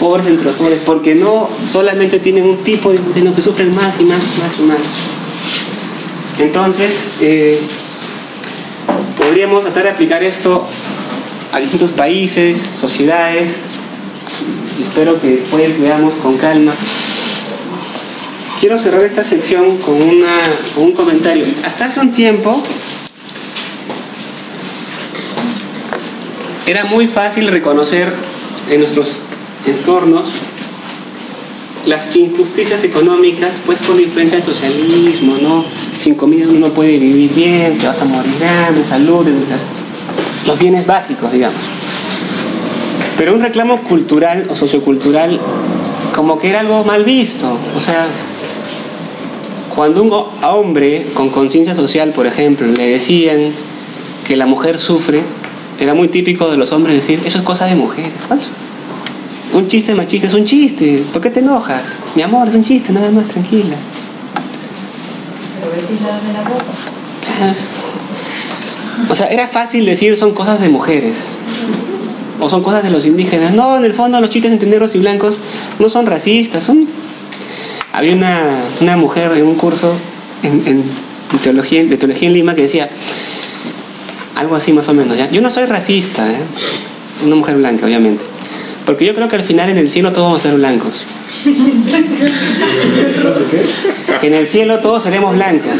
pobres entre pobres, porque no solamente tienen un tipo de sino que sufren más y más y más y más. Entonces, eh, podríamos tratar de aplicar esto a distintos países, sociedades, espero que después veamos con calma. Quiero cerrar esta sección con, una, con un comentario. Hasta hace un tiempo era muy fácil reconocer en nuestros entornos las injusticias económicas, pues por la influencia del socialismo, ¿no? Sin comida uno no puede vivir bien, te vas a morir grande, salud, los bienes básicos, digamos. Pero un reclamo cultural o sociocultural como que era algo mal visto, o sea, cuando un hombre con conciencia social, por ejemplo, le decían que la mujer sufre, era muy típico de los hombres decir, eso es cosa de mujeres. Un chiste machista es un chiste. ¿Por qué te enojas? Mi amor, es un chiste, nada más, tranquila. O sea, era fácil decir son cosas de mujeres. O son cosas de los indígenas. No, en el fondo los chistes entre negros y blancos no son racistas. Había una, mujer en un curso en, teología, de teología en Lima que decía algo así más o menos. ¿ya? Yo no soy racista, ¿eh? una mujer blanca, obviamente. Porque yo creo que al final en el cielo todos vamos a ser blancos. Que en el cielo todos seremos blancos.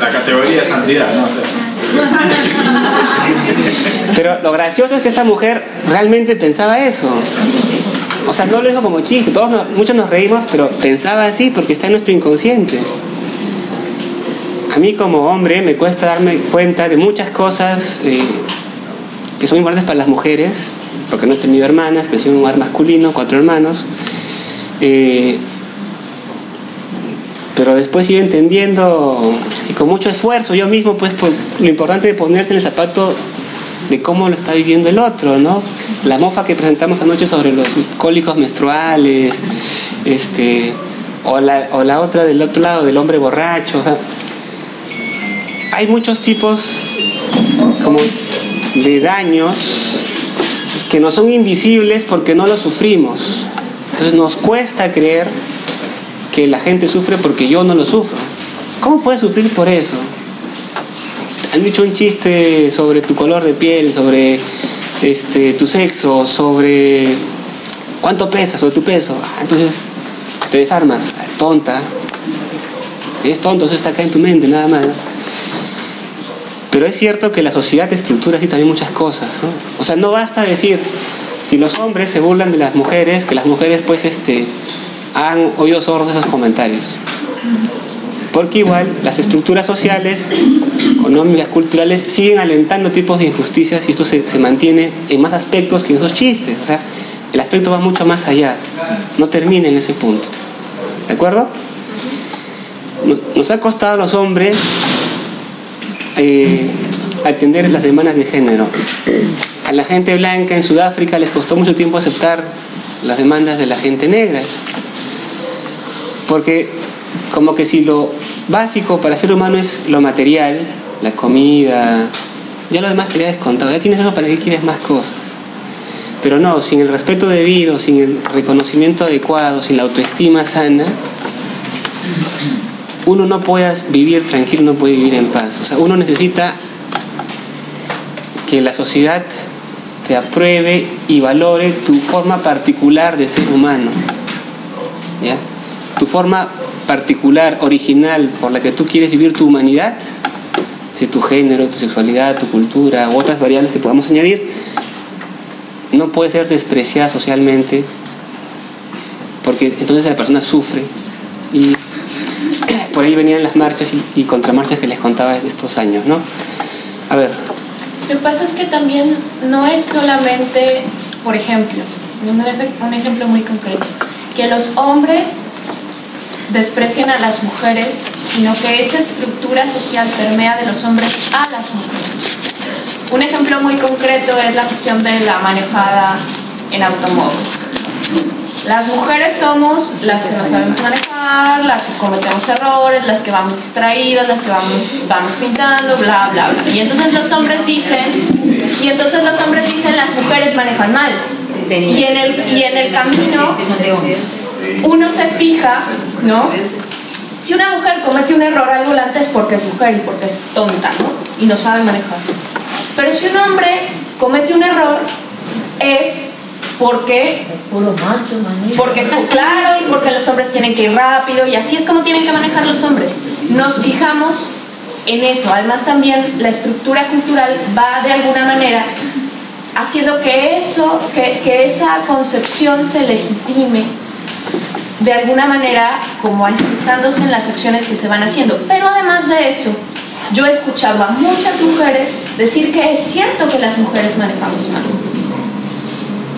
La categoría de santidad, ¿no? Pero lo gracioso es que esta mujer realmente pensaba eso. O sea, no lo dijo como chiste, todos muchos nos reímos, pero pensaba así porque está en nuestro inconsciente a mí como hombre me cuesta darme cuenta de muchas cosas eh, que son importantes para las mujeres, porque no he tenido hermanas, crecí en un hogar masculino, cuatro hermanos. Eh, pero después ido entendiendo, así con mucho esfuerzo, yo mismo, pues lo importante de ponerse en el zapato de cómo lo está viviendo el otro, ¿no? La mofa que presentamos anoche sobre los cólicos menstruales, este, o la, o la otra del otro lado del hombre borracho, o sea, hay muchos tipos como de daños que no son invisibles porque no los sufrimos. Entonces nos cuesta creer que la gente sufre porque yo no lo sufro. ¿Cómo puedes sufrir por eso? Han dicho un chiste sobre tu color de piel, sobre este, tu sexo, sobre cuánto pesas, sobre tu peso. Ah, entonces te desarmas, tonta. Es tonto, eso está acá en tu mente, nada más. Pero es cierto que la sociedad estructura así también muchas cosas. O sea, no basta decir, si los hombres se burlan de las mujeres, que las mujeres pues este, han oído sordos esos comentarios. Porque igual las estructuras sociales, económicas, culturales, siguen alentando tipos de injusticias y esto se, se mantiene en más aspectos que en esos chistes. O sea, el aspecto va mucho más allá. No termina en ese punto. ¿De acuerdo? Nos ha costado a los hombres eh, atender las demandas de género. A la gente blanca en Sudáfrica les costó mucho tiempo aceptar las demandas de la gente negra. Porque como que si lo básico para ser humano es lo material, la comida, ya lo demás te ya descontado, ya tienes eso para que quieres más cosas. Pero no, sin el respeto debido, sin el reconocimiento adecuado, sin la autoestima sana, uno no pueda vivir tranquilo, no puede vivir en paz. O sea, uno necesita que la sociedad te apruebe y valore tu forma particular de ser humano. ¿Ya? Tu forma particular, original, por la que tú quieres vivir tu humanidad, si tu género, tu sexualidad, tu cultura u otras variables que podamos añadir, no puede ser despreciada socialmente, porque entonces la persona sufre y por ahí venían las marchas y, contramarchas que les contaba estos años, ¿no? A ver. Lo que pasa es que también no es solamente, por ejemplo, un, ejemplo muy concreto, que los hombres desprecian a las mujeres, sino que esa estructura social permea de los hombres a las mujeres. Un ejemplo muy concreto es la cuestión de la manejada en automóvil. Las mujeres somos las que no sabemos manejar, las que cometemos errores, las que vamos distraídas, las que vamos, vamos pintando, bla, bla, bla. Y entonces los hombres dicen, y entonces los hombres dicen las mujeres manejan mal. Y en el, y en el camino uno se fija, ¿no? Si una mujer comete un error al volante es porque es mujer y porque es tonta, ¿no? Y no sabe manejar. Pero si un hombre comete un error es porque Puro macho, porque está claro y porque los hombres tienen que ir rápido y así es como tienen que manejar los hombres. Nos fijamos en eso. Además también la estructura cultural va de alguna manera haciendo que eso, que, que esa concepción se legitime de alguna manera como expresándose en las acciones que se van haciendo. Pero además de eso, yo he escuchado a muchas mujeres decir que es cierto que las mujeres manejamos mal.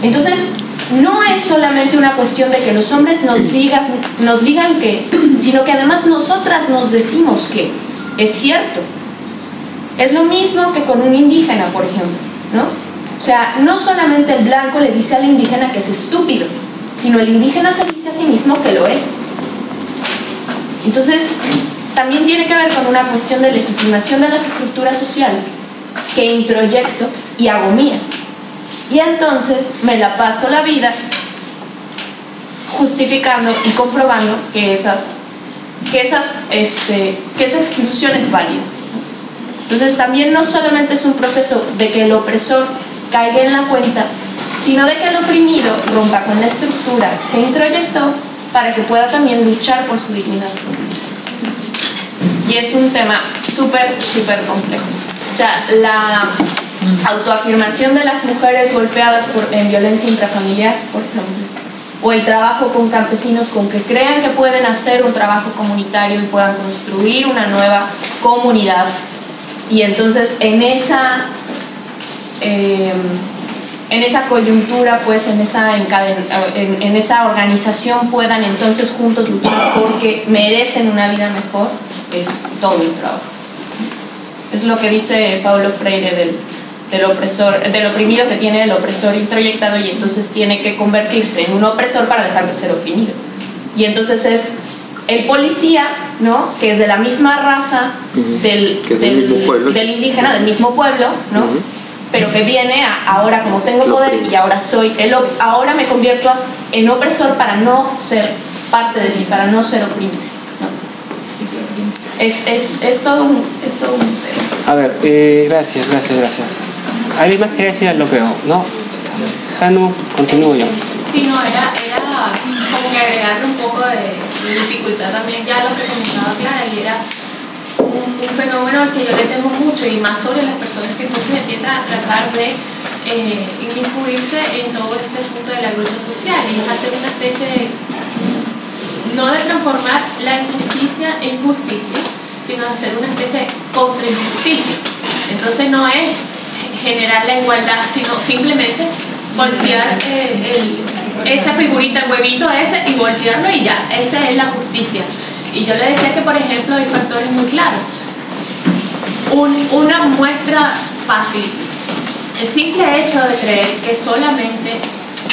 Entonces, no es solamente una cuestión de que los hombres nos, digas, nos digan que, sino que además nosotras nos decimos que es cierto. Es lo mismo que con un indígena, por ejemplo, ¿no? O sea, no solamente el blanco le dice al indígena que es estúpido, sino el indígena se dice a sí mismo que lo es. Entonces, también tiene que ver con una cuestión de legitimación de las estructuras sociales que introyecto y hago mías. Y entonces me la paso la vida justificando y comprobando que esas, que esas, este, que esa exclusión es válida. Entonces también no solamente es un proceso de que el opresor caiga en la cuenta, sino de que el oprimido rompa con la estructura que introyectó para que pueda también luchar por su dignidad. Y es un tema súper, súper complejo. O sea, la autoafirmación de las mujeres golpeadas por, en violencia intrafamiliar, por ejemplo, o el trabajo con campesinos con que crean que pueden hacer un trabajo comunitario y puedan construir una nueva comunidad. Y entonces en esa, eh, en esa coyuntura, pues en esa, en esa organización puedan entonces juntos luchar porque merecen una vida mejor, es todo un trabajo. Es lo que dice Paulo Freire del, del opresor, del oprimido que tiene el opresor introyectado y entonces tiene que convertirse en un opresor para dejar de ser oprimido. Y entonces es el policía, ¿no? Que es de la misma raza del, del del- mismo pueblo. del indígena, del mismo pueblo, ¿no? Pero que viene a- ahora como tengo Lo poder y ahora soy el ahora me convierto en opresor para no ser parte de mí, para no ser oprimido. ¿no? Es, es, es todo un, es todo un. A ver, eh, gracias, gracias, gracias. ¿Alguien más quiere decir lo que ¿No? Hanu, continúo yo. Sí, no, era, era como que agregarle un poco de, de dificultad también ya lo que comentaba Clara, y era un, un fenómeno al que yo le temo mucho, y más sobre las personas que entonces empiezan a tratar de eh, inmiscuirse en todo este asunto de la lucha social, y es hacer una especie de, no de transformar la injusticia en justicia, sino de hacer una especie de contrainjusticia. Entonces no es generar la igualdad, sino simplemente voltear eh, el- esa figurita, el huevito ese y voltearlo y ya, esa es la justicia. Y yo le decía que, por ejemplo, hay factores muy claros. Un- una muestra fácil, el simple hecho de creer que solamente,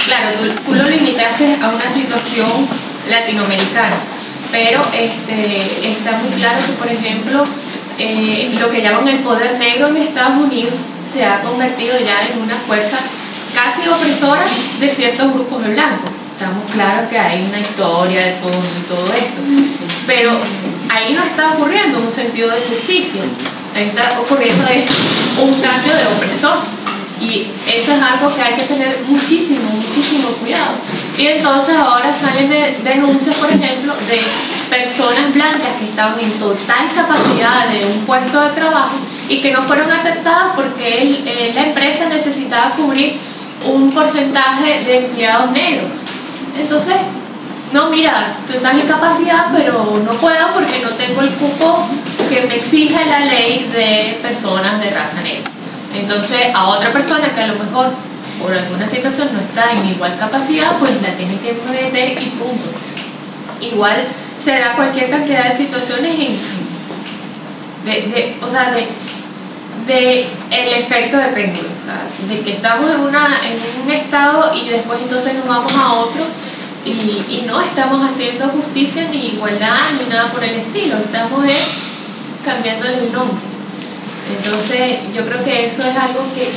claro, tú, lo limitaste a una situación latinoamericana, pero este, está muy claro que, por ejemplo, eh, lo que llaman el poder negro en Estados Unidos se ha convertido ya en una fuerza casi opresora de ciertos grupos de blancos. Estamos claros que hay una historia de fondo y todo esto, pero ahí no está ocurriendo un sentido de justicia, ahí está ocurriendo un cambio de opresor. Y eso es algo que hay que tener muchísimo, muchísimo cuidado. Y entonces ahora salen de- denuncias, por ejemplo, de personas blancas que estaban en total capacidad de un puesto de trabajo y que no fueron aceptadas porque el- eh, la empresa necesitaba cubrir un porcentaje de empleados negros. Entonces, no, mira, tú estás en capacidad, pero no puedo porque no tengo el cupo que me exige la ley de personas de raza negra. Entonces, a otra persona que a lo mejor por alguna situación no está en igual capacidad, pues la tiene que meter y punto. Igual será cualquier cantidad de situaciones en, de, de- o sea, de, de el efecto de péndulo, de que estamos en, una, en un estado y después entonces nos vamos a otro y, no estamos haciendo justicia ni igualdad ni nada por el estilo, estamos cambiando el nombre. Entonces yo creo que eso es algo que,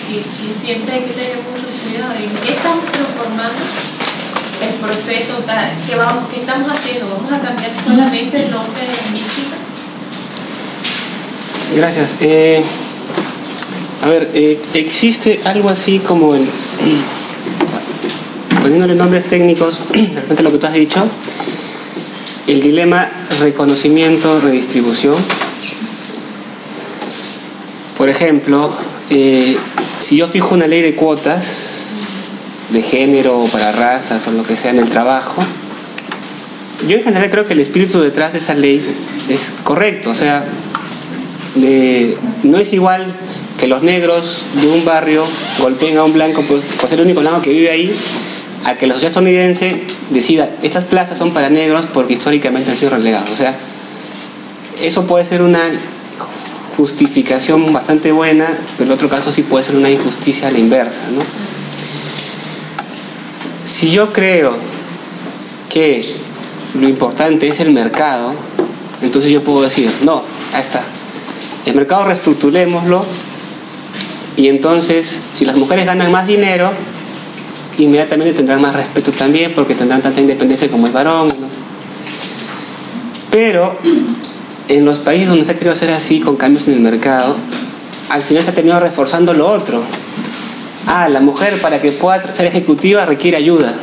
siempre hay que tener mucho cuidado en qué estamos transformando el proceso, o sea, ¿qué, vamos, qué estamos haciendo? ¿Vamos a cambiar solamente el nombre de mística? Gracias. Eh, a ver, eh, existe algo así como el poniéndole nombres técnicos, de repente lo que tú has dicho, el dilema reconocimiento-redistribución. Por ejemplo, eh, si yo fijo una ley de cuotas de género o para razas o lo que sea en el trabajo, yo en general creo que el espíritu detrás de esa ley es correcto, o sea, no es igual que los negros de un barrio golpeen a un blanco por, ser el único blanco que vive ahí a que la sociedad estadounidense decida, estas plazas son para negros porque históricamente han sido relegados. O sea, eso puede ser una justificación bastante buena, pero en otro caso sí puede ser una injusticia a la inversa. ¿no? Si yo creo que lo importante es el mercado, entonces yo puedo decir, no, ahí está, el mercado reestructurémoslo y entonces si las mujeres ganan más dinero, inmediatamente tendrán más respeto también porque tendrán tanta independencia como el varón. Pero en los países donde se ha querido hacer así con cambios en el mercado, al final se ha terminado reforzando lo otro. Ah, la mujer para que pueda ser ejecutiva requiere ayuda.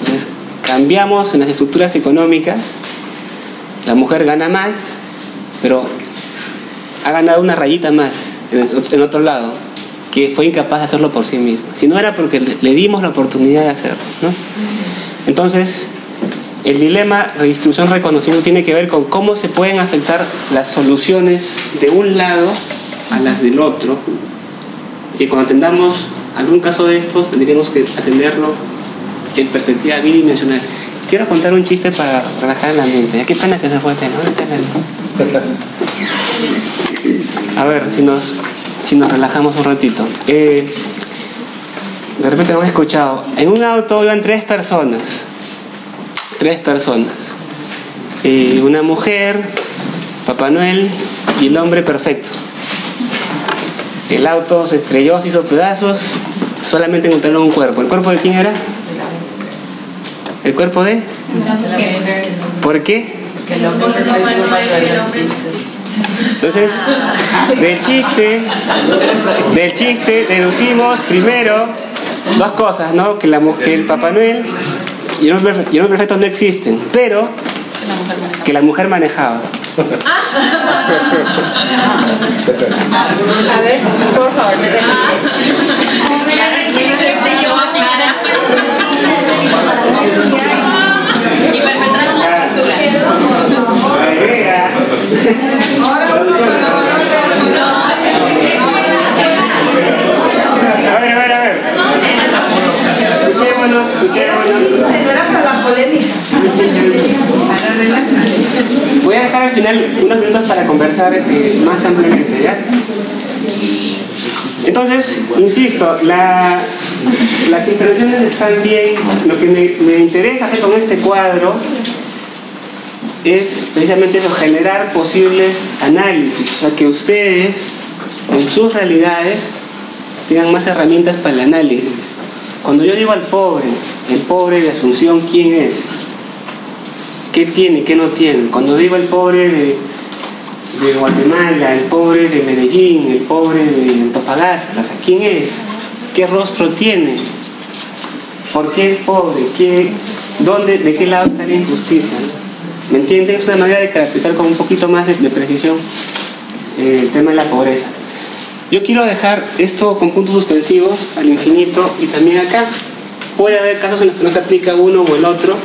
Entonces, cambiamos en las estructuras económicas, la mujer gana más, pero ha ganado una rayita más en otro lado que fue incapaz de hacerlo por sí mismo, si no era porque le dimos la oportunidad de hacerlo. Entonces, el dilema redistribución-reconocimiento tiene que ver con cómo se pueden afectar las soluciones de un lado a las del otro, y cuando atendamos algún caso de estos tendríamos que atenderlo en perspectiva bidimensional. Quiero contar un chiste para relajar la mente. Qué pena que se fue, ¿no? A ver, si nos si nos relajamos un ratito. Eh, de repente hemos escuchado, en un auto iban tres personas, tres personas, eh, una mujer, Papá Noel y el hombre perfecto. El auto se estrelló, se hizo pedazos, solamente encontraron un cuerpo. ¿El cuerpo de quién era? ¿El cuerpo de? ¿Por qué? El hombre entonces, del chiste, del chiste deducimos primero dos cosas, ¿no? Que, la, que el Papá Noel y el hombre, perfecto no existen, pero que la mujer manejaba. A ver, por favor, Y perpetraron la a ver, a ver, a ver. Voy a dejar al final unos minutos para conversar eh, más ampliamente, ¿ya? Entonces, insisto, la, las intervenciones están bien. Lo que me, me interesa hacer con este cuadro es precisamente eso, generar posibles análisis, sea, que ustedes en sus realidades tengan más herramientas para el análisis. Cuando yo digo al pobre, el pobre de Asunción, ¿quién es? ¿Qué tiene, qué no tiene? Cuando digo el pobre de, de Guatemala, el pobre de Medellín, el pobre de Antofagasta, ¿quién es? ¿Qué rostro tiene? ¿Por qué es pobre? ¿Qué, dónde, ¿De qué lado está la injusticia? ¿Me entienden? Es una manera de caracterizar con un poquito más de, precisión eh, el tema de la pobreza. Yo quiero dejar esto con puntos suspensivos al infinito y también acá. Puede haber casos en los que no se aplica uno o el otro.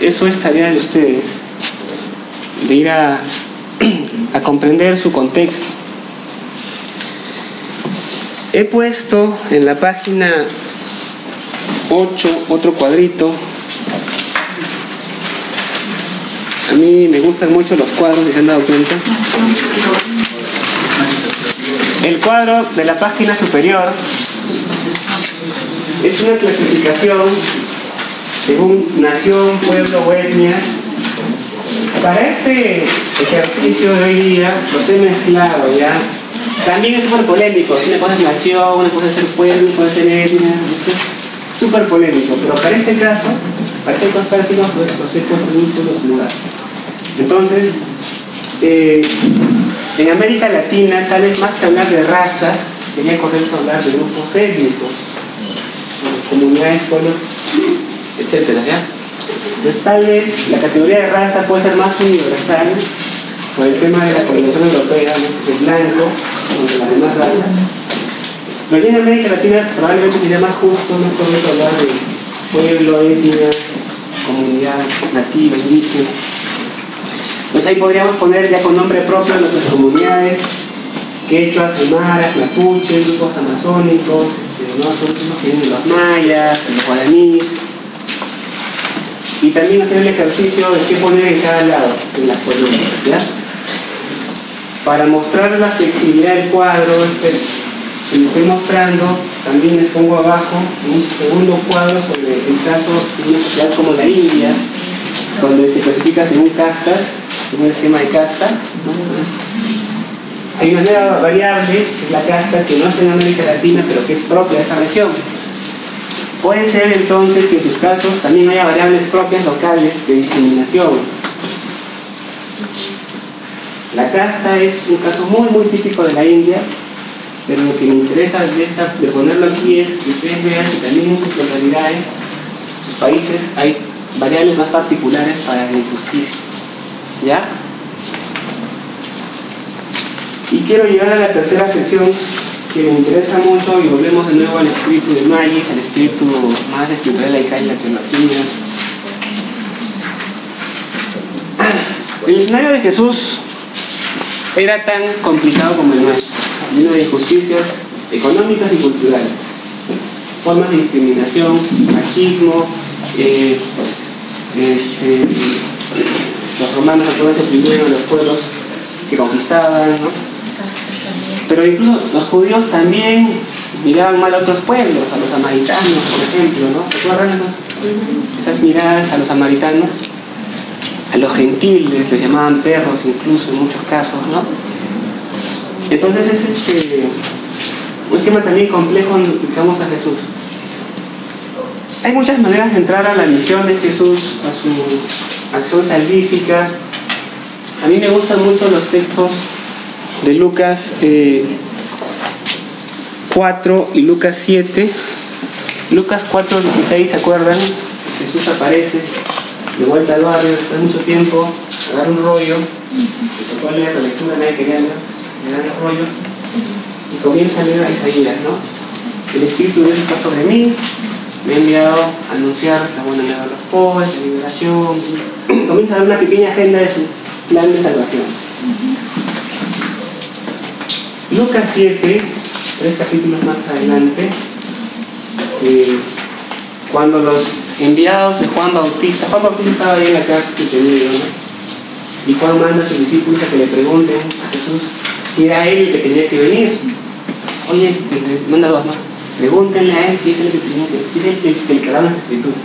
Eso es tarea de ustedes, de ir a, a comprender su contexto. He puesto en la página 8 otro cuadrito A mí me gustan mucho los cuadros, si se han dado cuenta. El cuadro de la página superior es una clasificación según nación, pueblo o etnia. Para este ejercicio de hoy día los he mezclado ya. También es súper polémico, si una cosa es nación, una cosa es ser pueblo, una cosa es ser etnia, súper polémico, pero para este caso, para estos prácticos, pues los he puesto en. Entonces, eh, en América Latina, tal vez más que hablar de razas, sería correcto hablar de grupos étnicos, comunidades, pueblos, etcétera, ¿ya? Entonces tal vez la categoría de raza puede ser más universal por el tema de la colonización europea, ¿no? de blanco, de las demás razas. Pero en América Latina probablemente sería más justo, más correcto hablar de pueblo, etnia, comunidad nativa, indígena. Entonces ahí podríamos poner ya con nombre propio a nuestras comunidades, quechuas, aymaras, mapuches, grupos amazónicos, este, ¿no? son los que vienen los mayas, los guaraníes. Y también hacer el ejercicio de qué poner en cada lado de las columnas, ¿ya? Para mostrar la flexibilidad del cuadro, este, que les estoy mostrando, también les pongo abajo un segundo cuadro sobre el caso de una sociedad como la India, donde se clasifica según castas, el esquema de casta. Hay una nueva variable, que es la casta, que no está en América Latina, pero que es propia de esa región. Puede ser entonces que en sus casos también haya variables propias locales de discriminación. La casta es un caso muy muy típico de la India, pero lo que me interesa de, de ponerlo aquí es que ustedes vean que también en sus localidades, sus países, hay variables más particulares para la injusticia. ¿Ya? Y quiero llegar a la tercera sección que me interesa mucho y volvemos de nuevo al espíritu de Magis, al espíritu más espiritual de la y la teología. El escenario de Jesús era tan complicado como el nuestro, lleno de injusticias económicas y culturales, formas de discriminación, machismo, eh, este, los romanos a se oprimieron a los pueblos que conquistaban, ¿no? Pero incluso los judíos también miraban mal a otros pueblos, a los samaritanos, por ejemplo, ¿no? ¿Recuerdan esas miradas a los samaritanos? A los gentiles, les llamaban perros incluso en muchos casos, ¿no? Entonces es este, un esquema también complejo en explicamos a Jesús. Hay muchas maneras de entrar a la misión de Jesús, a su acción salvífica. A mí me gustan mucho los textos de Lucas eh, 4 y Lucas 7. Lucas 4, 16, ¿se acuerdan? Jesús aparece de vuelta al barrio, después de mucho tiempo, agarra un rollo, se tocó leer la lectura, nadie quería leer, le dan rollo y comienza a leer a Isaías, ¿no? El Espíritu de Dios está sobre mí, me ha enviado a anunciar la buena nueva a los pobres, la liberación, comienza a dar una pequeña agenda de su plan de salvación. Lucas 7, tres capítulos más adelante, eh, cuando los enviados de Juan Bautista, Juan Bautista estaba ahí en la casa que tenía, ¿no? y Juan manda a sus discípulos a que le pregunten a Jesús si era él el que tenía que venir. Oye, este, manda dos más. Pregúntenle a él si es el que tenía que si es el, el, el que da las escrituras.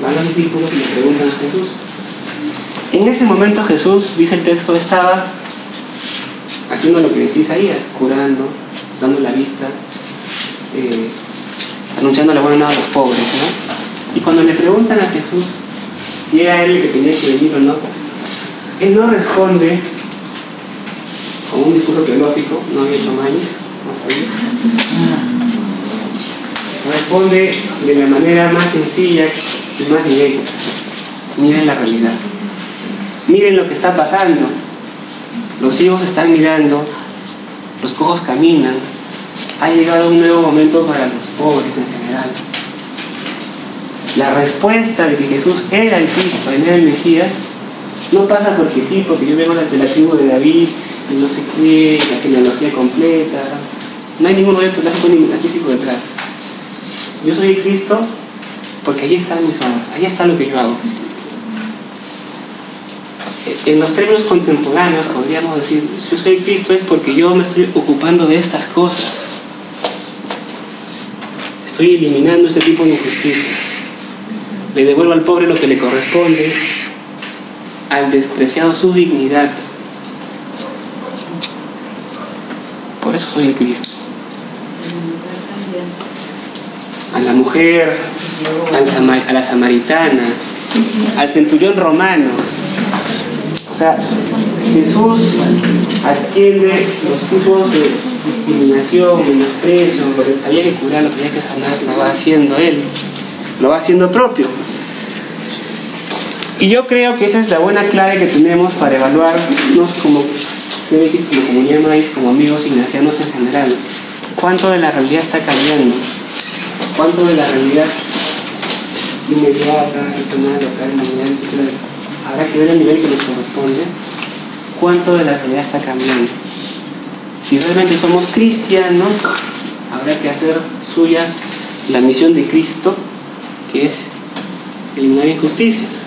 Van los discípulos y le preguntan a Jesús. En ese momento Jesús, dice el texto, estaba haciendo lo que decía Isaías, curando, dando la vista, eh, anunciando la buena nueva a los pobres. ¿no? Y cuando le preguntan a Jesús si era él el que tenía que venir o no, él no responde con un discurso teológico, no había hecho maíz. Responde de la manera más sencilla y más directa. Miren la realidad. Miren lo que está pasando los hijos están mirando, los cojos caminan, ha llegado un nuevo momento para los pobres en general. La respuesta de que Jesús era el Cristo, él era el Mesías, no pasa porque sí, porque yo vengo de la de David no sé qué, la genealogía completa. No hay ningún ni metafísico detrás. Yo soy Cristo porque ahí están mis obras, ahí está lo que yo hago en los términos contemporáneos podríamos decir, si soy Cristo es porque yo me estoy ocupando de estas cosas. Estoy eliminando este tipo de injusticias. le devuelvo al pobre lo que le corresponde, al despreciado su dignidad. Eso soy el Cristo. A la mujer, a la samaritana, al centurión romano. O sea, Jesús atiende los tipos de discriminación, menosprecio, lo había que curar, lo había que sanar, lo va haciendo Él, lo va haciendo propio. Y yo creo que esa es la buena clave que tenemos para evaluarnos como, como comunidad maíz, como amigos ignacianos en general. ¿Cuánto de la realidad está cambiando? ¿Cuánto de la realidad inmediata, regional, local, mundial, habrá que ver el nivel que nos corresponde? ¿Cuánto de la realidad está cambiando? Si realmente somos cristianos, habrá que hacer suya la misión de Cristo, que es eliminar injusticias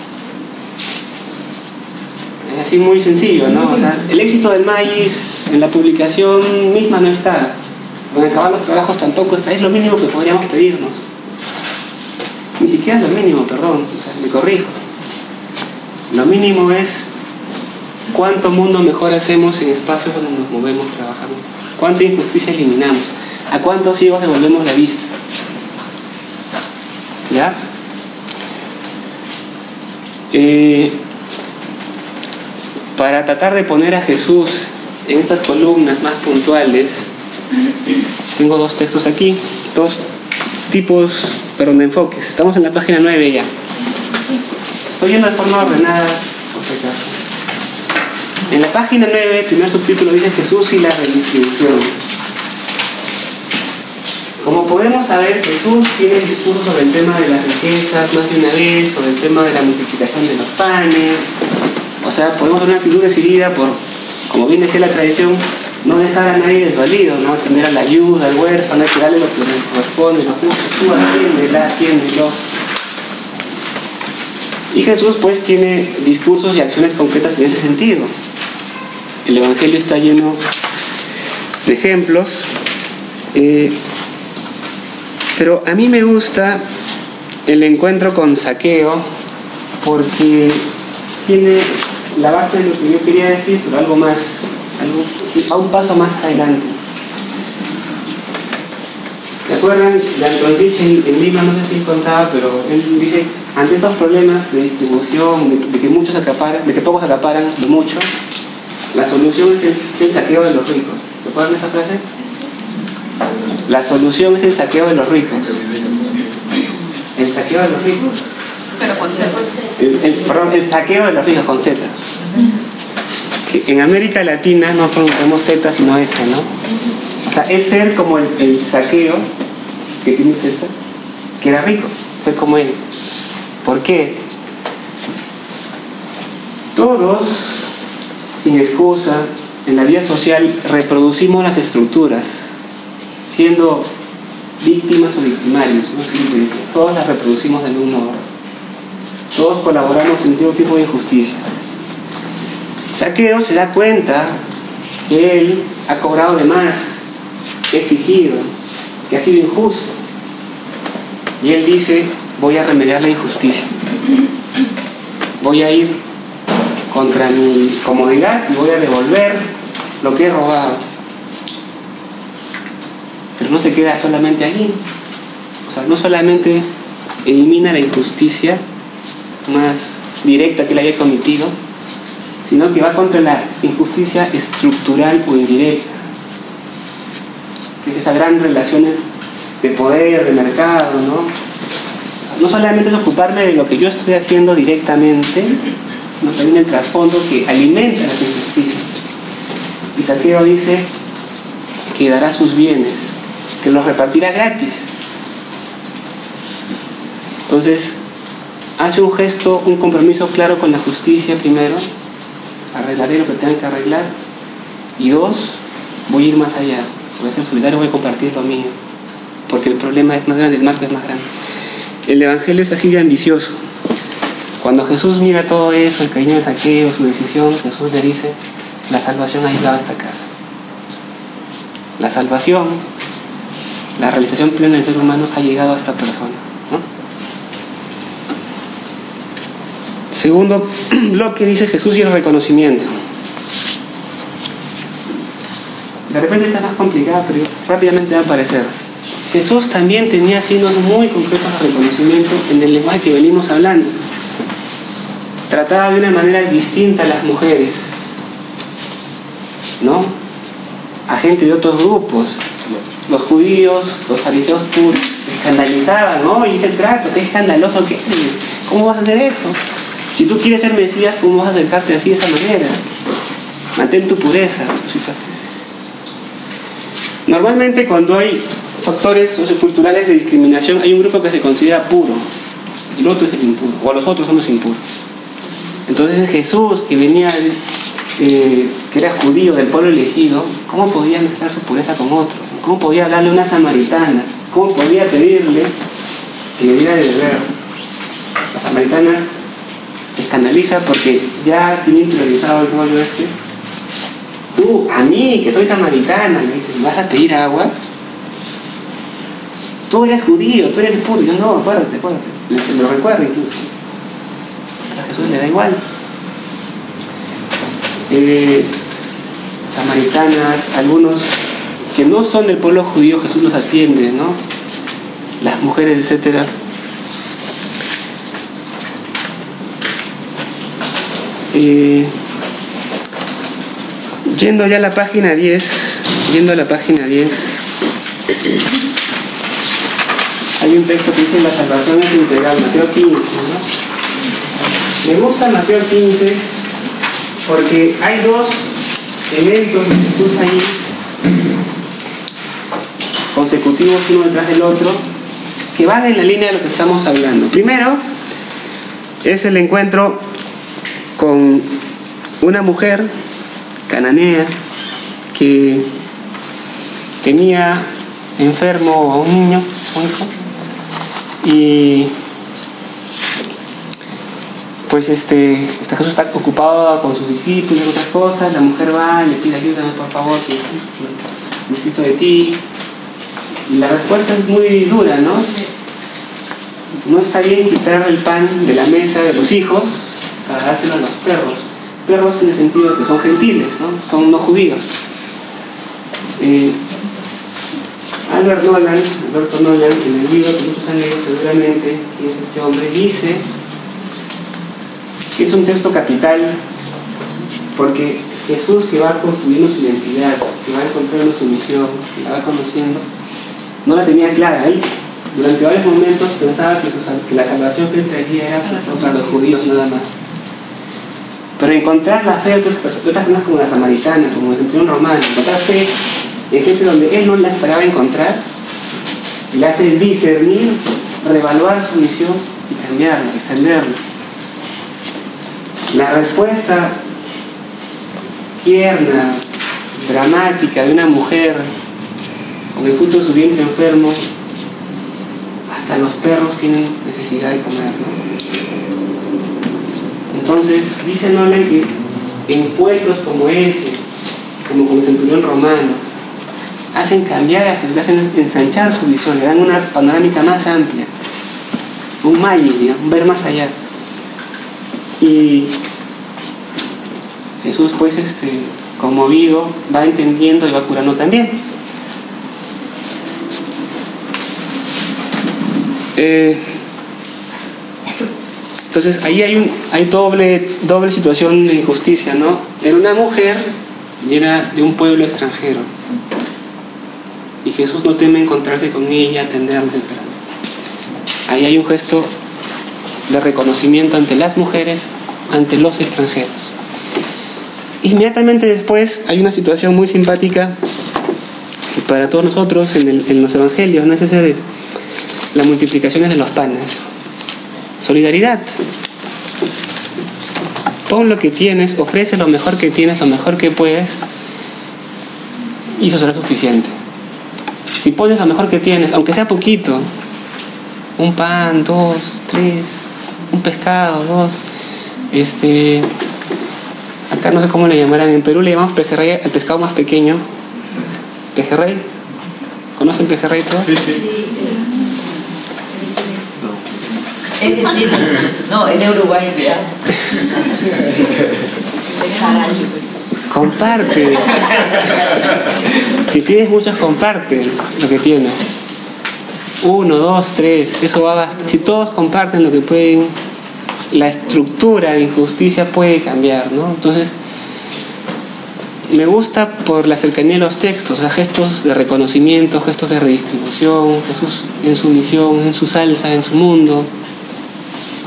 así muy sencillo, ¿no? O sea, el éxito del maíz en la publicación misma no está. Con acabar los trabajos tampoco está. Es lo mínimo que podríamos pedirnos. Ni siquiera es lo mínimo, perdón, me corrijo. Lo mínimo es cuánto mundo mejor hacemos en espacios donde nos movemos, trabajamos. Cuánta injusticia eliminamos. A cuántos hijos devolvemos la vista. ¿Ya? Eh, para tratar de poner a Jesús en estas columnas más puntuales, tengo dos textos aquí, dos tipos, perdón, de enfoques. Estamos en la página 9 ya. Estoy yendo de forma ordenada. En la página 9, el primer subtítulo dice Jesús y la redistribución. Como podemos saber, Jesús tiene discurso sobre el tema de las riquezas más de una vez, sobre el tema de la multiplicación de los panes, o sea, podemos tener una actitud decidida por, como bien decía la tradición, no dejar a nadie desvalido, ¿no? Atender a la ayuda, al huérfano, hay que darle lo que le corresponde, lo justo, tú atiéndela, atiéndelo. Y Jesús pues tiene discursos y acciones concretas en ese sentido. El Evangelio está lleno de ejemplos, eh, pero a mí me gusta el encuentro con Saqueo porque tiene la base de lo que yo quería decir, pero algo más, algo, a un paso más adelante. ¿Se acuerdan? Anton en, en, Lima, no sé si contaba, pero él dice, ante estos problemas de distribución, de, que muchos acaparan, de que pocos acaparan de mucho, la solución es el, saqueo de los ricos. ¿Se acuerdan de esa frase? La solución es el saqueo de los ricos. El saqueo de los ricos. Pero con Z. El, perdón, el saqueo de los ricos con Z. en América Latina no pronunciamos Z sino S, ¿no? O sea, es ser como el, saqueo que tiene Z, que era rico, ser como él. ¿Por qué? Todos, sin excusa, en la vida social reproducimos las estructuras, siendo víctimas o victimarios, ¿no? todos las reproducimos de algún modo todos colaboramos en todo tipo de injusticias. Saqueo se da cuenta que él ha cobrado de más, que exigido, que ha sido injusto. Y él dice, voy a remediar la injusticia. Voy a ir contra mi comodidad y voy a devolver lo que he robado. Pero no se queda solamente allí. O sea, no solamente elimina la injusticia, más directa que le haya cometido, sino que va contra la injusticia estructural o indirecta, que es esa gran relación de poder, de mercado, ¿no? No solamente es ocuparme de lo que yo estoy haciendo directamente, sino también el trasfondo que alimenta las injusticias. Y Saqueo dice que dará sus bienes, que los repartirá gratis. Entonces, hace un gesto, un compromiso claro con la justicia primero, arreglaré lo que tengan que arreglar, y dos, voy a ir más allá, voy a ser solidario, voy a compartir lo mío, porque el problema es más grande, el marco es más grande. El Evangelio es así de ambicioso. Cuando Jesús mira todo eso, el cariño del saqueo, su decisión, Jesús le dice, la salvación ha llegado a esta casa. La salvación, la realización plena del ser humano ha llegado a esta persona. Segundo bloque dice Jesús y el reconocimiento. De repente está más complicado, pero rápidamente va a aparecer. Jesús también tenía signos muy concretos de reconocimiento en el lenguaje que venimos hablando. Trataba de una manera distinta a las mujeres, ¿no? A gente de otros grupos. Los judíos, los fariseos puros, escandalizaban, ¿no? Y ese trato, qué escandaloso que ¿Cómo vas a hacer eso? Si tú quieres ser Mesías, ¿cómo vas a acercarte así de esa manera? Mantén tu pureza. Normalmente cuando hay factores socioculturales de discriminación, hay un grupo que se considera puro, y el otro es el impuro, o los otros son los impuros. Entonces Jesús, que venía, eh, que era judío del pueblo elegido, ¿cómo podía mezclar su pureza con otros? ¿Cómo podía hablarle a una samaritana? ¿Cómo podía pedirle que le diera de beber? La samaritana se escandaliza porque ya tiene interiorizado el rollo este. Tú, a mí, que soy samaritana, me dices, ¿vas a pedir agua? Tú eres judío, tú eres puro. Yo no, acuérdate, acuérdate. Se lo recuerda incluso. A Jesús le da igual. Eh, samaritanas, algunos que no son del pueblo judío, Jesús los atiende, ¿no? Las mujeres, etcétera. Eh, yendo ya a la página 10, yendo a la página 10, hay un texto que dice la salvación es integral, Mateo 15. ¿no? Me gusta Mateo 15 porque hay dos eventos de Jesús ahí consecutivos uno detrás del otro que van en la línea de lo que estamos hablando. Primero es el encuentro con una mujer cananea que tenía enfermo a un niño, un hijo, y pues este, este Jesús está ocupado con sus discípulos y otras cosas, la mujer va y le pide ayúdame por favor, que necesito de ti. Y la respuesta es muy dura, ¿no? No está bien quitar el pan de la mesa de los hijos dárselo a los perros. Perros en el sentido de que son gentiles, ¿no? Son no judíos. Eh, Albert Nolan, Alberto Nolan, en el libro que muchos han leído seguramente, que es este hombre, dice que es un texto capital porque Jesús que va construyendo su identidad, que va encontrando su misión, que la va conociendo, no la tenía clara. Él durante varios momentos pensaba que, la salvación que él traía era para los judíos nada más. Pero encontrar la fe de otras personas como la samaritana, como el centurión romano, encontrar fe en gente donde él no la esperaba encontrar, le hace discernir, revaluar su misión y cambiarla, extenderla. La respuesta tierna, dramática de una mujer con el fruto de su vientre enfermo, hasta los perros tienen necesidad de comer. Entonces, dice Nolan que en pueblos como ese, como con el centurión romano, hacen cambiar, hacen ensanchar su visión, le dan una panorámica más amplia, un magic, un ver más allá. Y Jesús pues este, conmovido va entendiendo y va curando también. Eh, entonces ahí hay, un, hay doble, doble situación de injusticia, ¿no? Era una mujer y era de un pueblo extranjero. Y Jesús no teme encontrarse con ella, atenderla, etc. Ahí hay un gesto de reconocimiento ante las mujeres, ante los extranjeros. Inmediatamente después hay una situación muy simpática que para todos nosotros en, en los evangelios, no es ese de la multiplicación de los panes. Solidaridad. Pon lo que tienes, ofrece lo mejor que tienes, lo mejor que puedes, y eso será suficiente. Si pones lo mejor que tienes, aunque sea poquito, un pan, dos, tres, un pescado, dos, este, acá no sé cómo le llamarán, en Perú le llamamos pejerrey al pescado más pequeño. ¿Pejerrey? ¿Conocen pejerrey todos? Sí, sí. Es decir, no, es de Uruguay, ya. Comparte. Si tienes muchos, comparte lo que tienes. Uno, dos, tres, eso va a bastar. Si todos comparten lo que pueden, la estructura de injusticia puede cambiar, ¿no? Entonces, me gusta por la cercanía de los textos, o gestos de reconocimiento, gestos de redistribución, Jesús en su misión, en su salsa, en su mundo,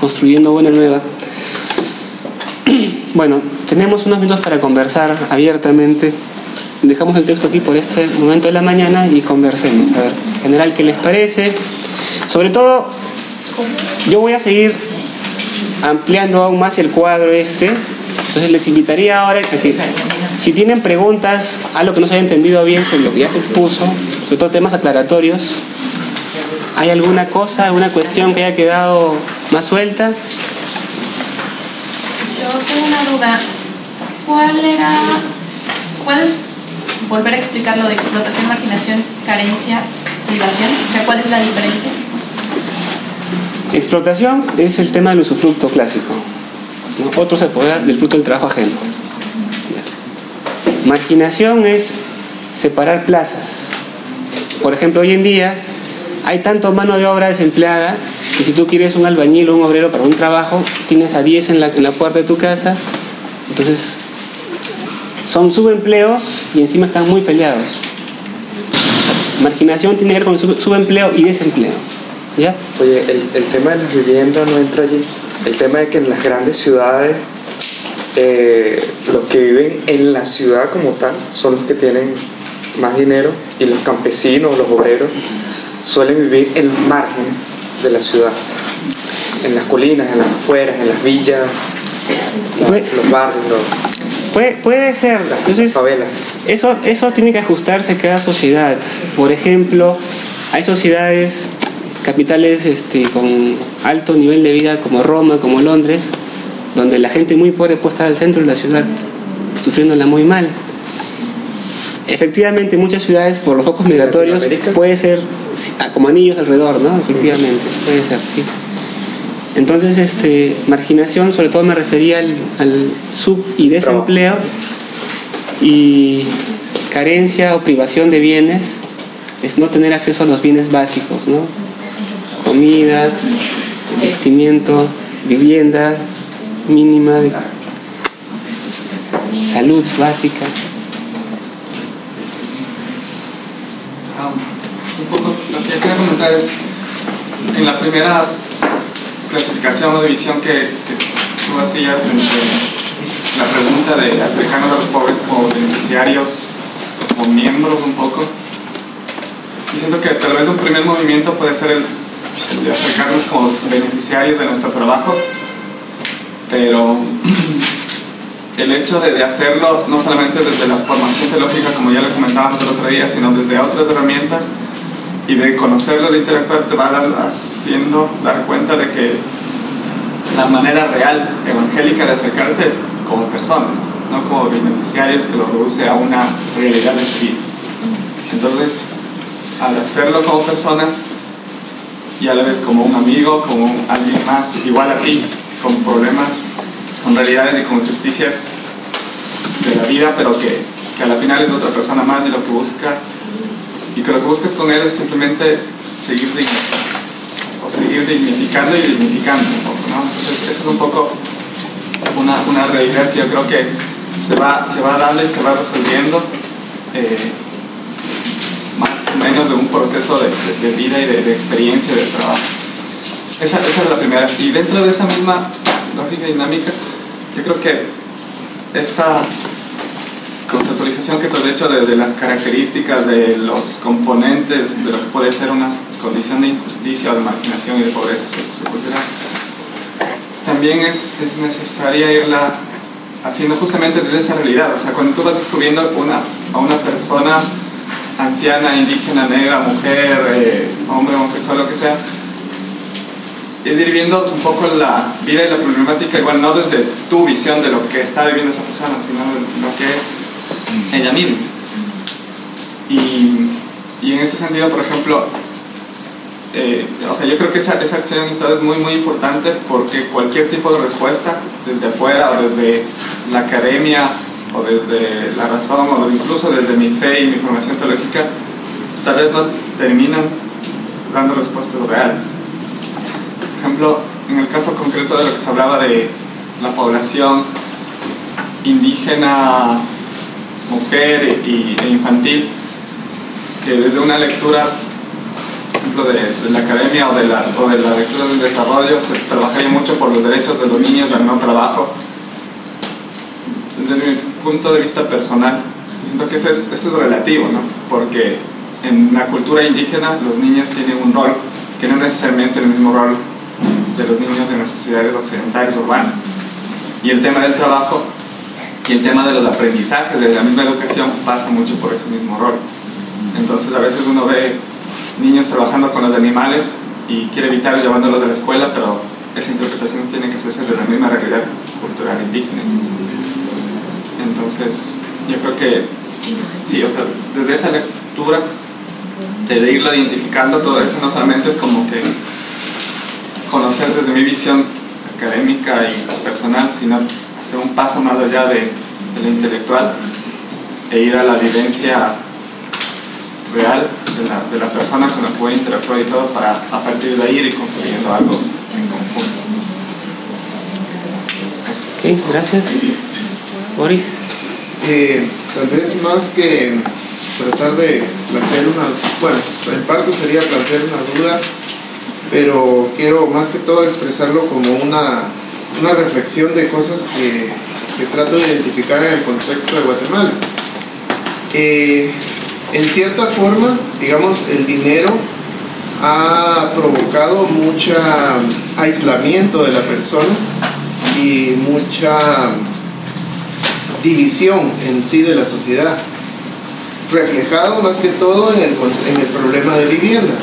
construyendo buena nueva. Bueno, tenemos unos minutos para conversar abiertamente. Dejamos el texto aquí por este momento de la mañana y conversemos. A ver, en general, ¿qué les parece? Sobre todo, yo voy a seguir ampliando aún más el cuadro este. Entonces les invitaría ahora a que si tienen preguntas, algo que no se haya entendido bien sobre lo que ya se expuso, sobre todo temas aclaratorios, ¿hay alguna cosa, alguna cuestión que haya quedado más suelta? Yo tengo una duda. ¿Cuál era, puedes volver a explicar lo de explotación, marginación, carencia, privación? O sea, ¿cuál es la diferencia? Explotación es el tema del usufructo clásico. Otro se apodera del fruto del trabajo ajeno. Marginación es separar plazas. Por ejemplo, hoy en día hay tanto mano de obra desempleada que si tú quieres un albañil o un obrero para un trabajo, tienes a 10 en la, puerta de tu casa. Entonces, son subempleos y encima están muy peleados. marginación tiene que ver con subempleo y desempleo. ¿Ya? Oye, el, el tema de las viviendas no entra allí. El tema de que en las grandes ciudades eh, los que viven en la ciudad como tal son los que tienen más dinero y los campesinos, los obreros, suelen vivir en los márgenes de la ciudad, en las colinas, en las afueras, en las villas, los barrios. Puede, puede ser, entonces eso, eso tiene que ajustarse a cada sociedad. Por ejemplo, hay sociedades, capitales este, con alto nivel de vida como Roma, como Londres, donde la gente muy pobre puede estar al centro de la ciudad sufriéndola muy mal. Efectivamente, muchas ciudades por los focos migratorios puede ser como anillos alrededor, ¿no? Efectivamente, puede ser, sí. Entonces, este, marginación, sobre todo me refería al, sub y desempleo y carencia o privación de bienes es no tener acceso a los bienes básicos, ¿no? Comida, vestimiento, vivienda, mínima de salud básica. Ah, un poco lo que comentar es, en la primera clasificación o división que, tú hacías entre la pregunta de acercarnos a los pobres como beneficiarios, como miembros un poco, y siento que tal vez un primer movimiento puede ser el de acercarnos como beneficiarios de nuestro trabajo, pero el hecho de, hacerlo no solamente desde la formación teológica, como ya lo comentábamos el otro día, sino desde otras herramientas y de conocerlo, de interactuar, te va a dar, haciendo dar cuenta de que la manera real evangélica de acercarte es como personas, no como beneficiarios que lo reduce a una realidad vida. Entonces, al hacerlo como personas y a la vez como un amigo, como alguien más igual a ti, con problemas, con realidades y con injusticias de la vida, pero que, que a la final es otra persona más de lo que busca y que lo que buscas con él es simplemente seguir o seguir dignificando y dignificando un poco, ¿no? Entonces, eso es un poco una, una, realidad que yo creo que se va, se va dando y se va resolviendo eh, más o menos de un proceso de, de, vida y de, de experiencia del trabajo. Esa, esa, es la primera. Y dentro de esa misma lógica dinámica, yo creo que esta que tú has hecho de, las características de los componentes de lo que puede ser una condición de injusticia o de marginación y de pobreza sociocultural, también es, es necesaria irla haciendo justamente desde esa realidad. O sea, cuando tú vas descubriendo una, a una persona anciana, indígena, negra, mujer, eh, hombre, homosexual, lo que sea, es ir viendo un poco la vida y la problemática, igual no desde tu visión de lo que está viviendo esa persona, sino de lo que es ella misma. Y, y en ese sentido, por ejemplo, eh, o sea, yo creo que esa, esa acción es muy, muy importante porque cualquier tipo de respuesta, desde afuera o desde la academia o desde la razón o incluso desde mi fe y mi formación teológica, tal vez no terminan dando respuestas reales. Por ejemplo, en el caso concreto de lo que se hablaba de la población indígena, mujer y, e infantil, que desde una lectura ejemplo, de, la academia o de la, o de la lectura del desarrollo se trabajaría mucho por los derechos de los niños al no trabajo. Desde mi punto de vista personal, siento que eso es, eso es relativo, ¿no? Porque en la cultura indígena los niños tienen un rol que no necesariamente el mismo rol de los niños en las sociedades occidentales urbanas. Y el tema del trabajo y el tema de los aprendizajes de la misma educación pasa mucho por ese mismo rol. Entonces a veces uno ve niños trabajando con los animales y quiere evitar llevándolos a la escuela, pero esa interpretación tiene que hacerse de la misma realidad cultural indígena. Entonces, yo creo que, sí, o sea, desde esa lectura, de irla identificando todo eso, no solamente es como que conocer desde mi visión académica y personal, sino hacer un paso más allá de, de lo intelectual e ir a la vivencia real de la, de la, persona con la que voy a interactuar y todo para a partir de ahí ir construyendo algo en conjunto. Ok, gracias. Boris. Eh, tal vez más que tratar de plantear una, bueno, en parte sería plantear una duda, pero quiero más que todo expresarlo como una, una reflexión de cosas que, trato de identificar en el contexto de Guatemala. Eh, en cierta forma, digamos, el dinero ha provocado mucho aislamiento de la persona y mucha división en sí de la sociedad, reflejado más que todo en el problema de vivienda.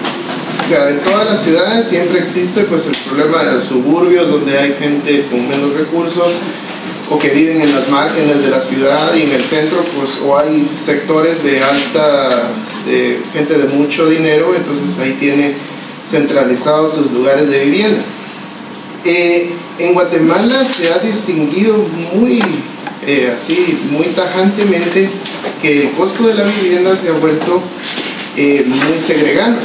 En todas las ciudades siempre existe pues el problema de los suburbios donde hay gente con menos recursos, o que viven en las márgenes de la ciudad y en el centro, pues o hay sectores de alta, de gente de mucho dinero, entonces ahí tiene centralizados sus lugares de vivienda. Eh, en Guatemala se ha distinguido muy eh, así, muy tajantemente que el costo de la vivienda se ha vuelto eh, muy segregante.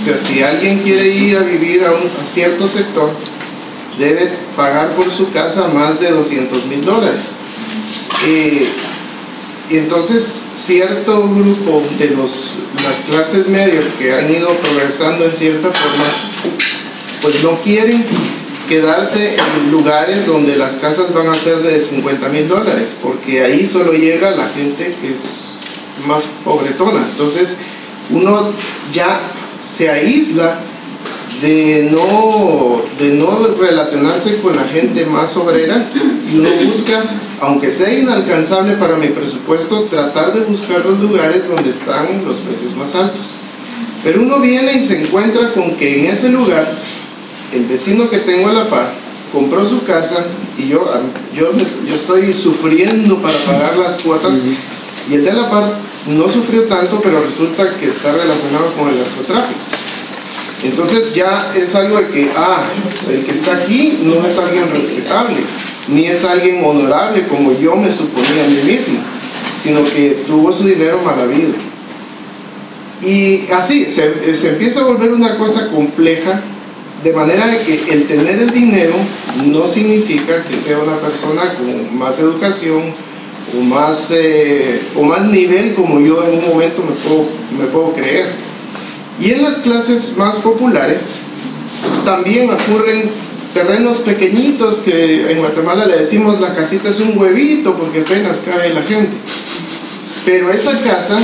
O sea, si alguien quiere ir a vivir a, un, a cierto sector, debe pagar por su casa más de 200 mil dólares. Eh, entonces cierto grupo de los, las clases medias que han ido progresando en cierta forma, pues no quieren quedarse en lugares donde las casas van a ser de 50 mil dólares, porque ahí solo llega la gente que es más pobretona. Entonces uno ya se aísla de no, de no relacionarse con la gente más obrera y uno busca, aunque sea inalcanzable para mi presupuesto, tratar de buscar los lugares donde están los precios más altos. Pero uno viene y se encuentra con que en ese lugar el vecino que tengo a la par compró su casa y yo, yo, yo estoy sufriendo para pagar las cuotas y el de la par no sufrió tanto, pero resulta que está relacionado con el narcotráfico. Entonces ya es algo de que, ah, el que está aquí no es alguien respetable, ni es alguien honorable como yo me suponía a mí mismo, sino que tuvo su dinero mal habido. Y así se, se empieza a volver una cosa compleja, de manera de que el tener el dinero no significa que sea una persona con más educación o más, eh, o más nivel como yo en un momento me puedo, creer. Y en las clases más populares también ocurren terrenos pequeñitos que en Guatemala le decimos la casita es un huevito porque apenas cae la gente. Pero esa casa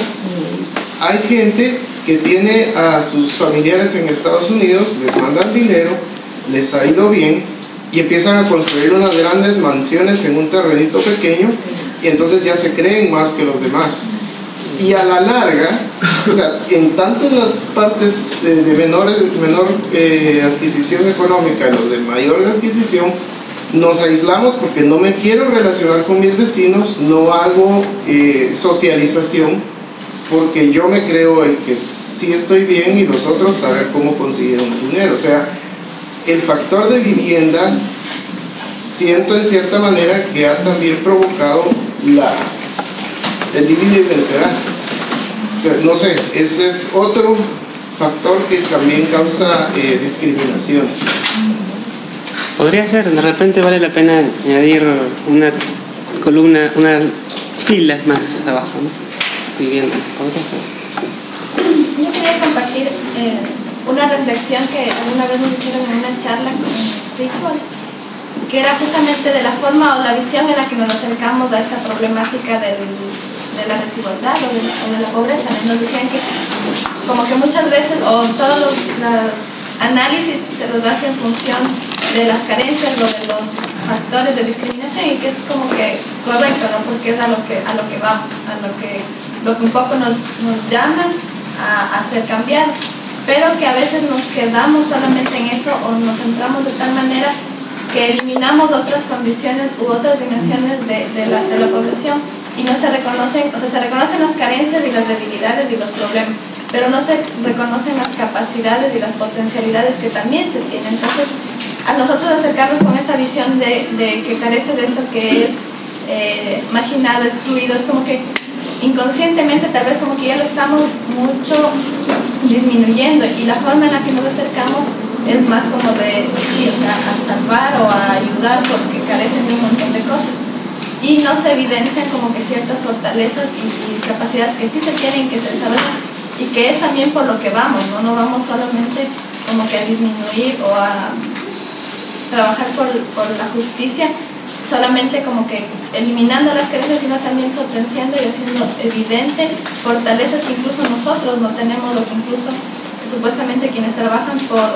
hay gente que tiene a sus familiares en Estados Unidos, les mandan dinero, les ha ido bien y empiezan a construir unas grandes mansiones en un terrenito pequeño y entonces ya se creen más que los demás y a la larga, o sea, en tanto en las partes eh, de menor, menor eh, adquisición económica, los de mayor adquisición, nos aislamos porque no me quiero relacionar con mis vecinos, no hago eh, socialización porque yo me creo el que sí estoy bien y los otros saber cómo conseguir un dinero. O sea, el factor de vivienda siento en cierta manera que ha también provocado la, el divide y vencerás. No sé, ese es otro factor que también causa eh, discriminaciones. Podría ser, de repente vale la pena añadir una columna, una fila más abajo, ¿no? Vivienda. Yo quería compartir eh, una reflexión que alguna vez nos hicieron en una charla con Sigford, que era justamente de la forma o la visión en la que nos acercamos a esta problemática de la desigualdad o de la, pobreza. Nos decían que como que muchas veces, o todos los, análisis se los hace en función de las carencias o de los factores de discriminación y que es como que correcto, ¿no? porque es a lo que, a lo que vamos, a lo que, lo que un poco nos, nos llaman a, hacer cambiar, pero que a veces nos quedamos solamente en eso o nos centramos de tal manera que eliminamos otras condiciones u otras dimensiones de, de, la, de la población y no se reconocen, o sea, se reconocen las carencias y las debilidades y los problemas, pero no se reconocen las capacidades y las potencialidades que también se tienen. Entonces, a nosotros acercarnos con esta visión de, de que carece de esto que es eh, marginado, excluido, es como que inconscientemente tal vez como que ya lo estamos mucho disminuyendo y la forma en la que nos acercamos es más como de, sí, o sea, a salvar o a ayudar porque carecen de un montón de cosas y no se evidencian como que ciertas fortalezas y, capacidades que sí se tienen, que se desarrollan y que es también por lo que vamos, ¿no? No vamos solamente como que a disminuir o a trabajar por, por la justicia, solamente como que eliminando las creencias, sino también potenciando y haciendo evidente fortalezas que incluso nosotros no tenemos, lo que incluso supuestamente quienes trabajan por,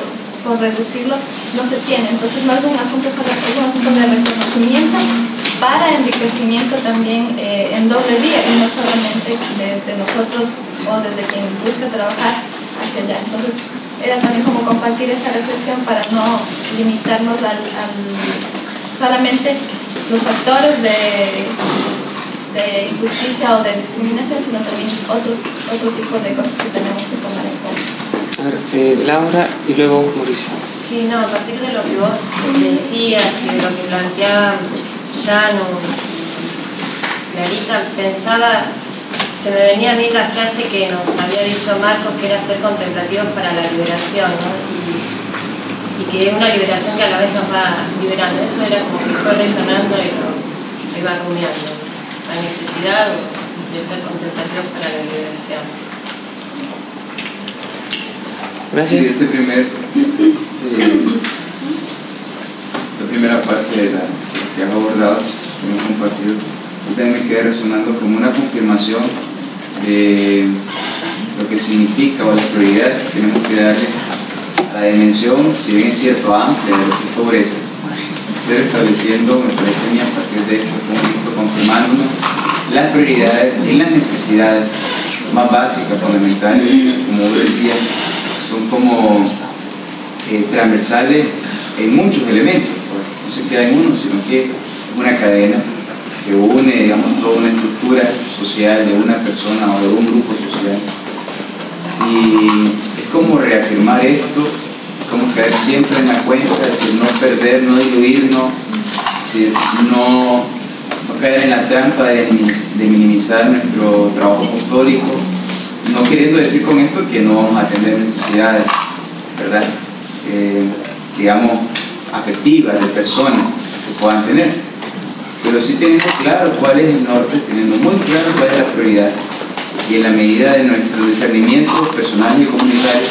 por reducirlo no se tiene. Entonces no es un asunto solo, es un asunto de reconocimiento para enriquecimiento también eh, en doble vía y no solamente desde nosotros o desde quien busca trabajar hacia allá. Entonces, era también como compartir esa reflexión para no limitarnos al, solamente los factores de, de, injusticia o de discriminación, sino también otros, otro tipo de cosas que tenemos que tomar en cuenta. Eh, Laura y luego Mauricio. Sí, no, a partir de lo que vos decías y de lo que planteaba ya no, Clarita pensaba, se me venía a mí la frase que nos había dicho Marcos, que era ser contemplativos para la liberación, ¿no? y, que es una liberación que a la vez nos va liberando. Eso era como que fue resonando y lo, iba rumiando, la necesidad de ser contemplativos para la liberación. Sí, este primer, eh, la primera parte de la que has abordado, que hemos compartido, también me queda resonando como una confirmación de lo que significa o las prioridades que tenemos que darle a la dimensión, si bien es cierto, amplia de lo que es pobreza, pero estableciendo, me parece a mí, a partir de este conflicto, confirmándonos las prioridades y las necesidades más básicas, fundamentales, como vos decías, son como eh, transversales en muchos elementos no se queda en uno, sino que es una cadena que une, digamos, toda una estructura social de una persona o de un grupo social. Y es como reafirmar esto, es como caer siempre en la cuenta, es decir, no perder, no diluirnos, no, no caer en la trampa de, minimizar nuestro trabajo apostólico, no queriendo decir con esto que no vamos a atender necesidades, ¿verdad? Eh, digamos, afectivas de personas que puedan tener. Pero sí tenemos claro cuál es el norte, teniendo muy claro cuál es la prioridad y en la medida de nuestro discernimiento personal y comunitario,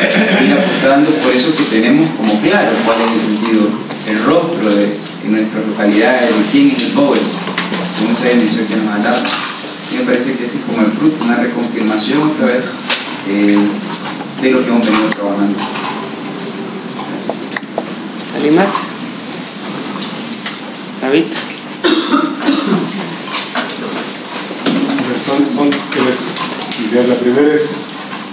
ir apostando por eso que tenemos como claro cuál es el sentido, el rostro de, nuestra localidad, de quién es el pobre, esa bendición que nos ha dado. Me parece que ese es como el fruto, una reconfirmación otra vez eh, de lo que hemos venido trabajando. ¿Alguien más? David. Son, son tres ideas. La primera es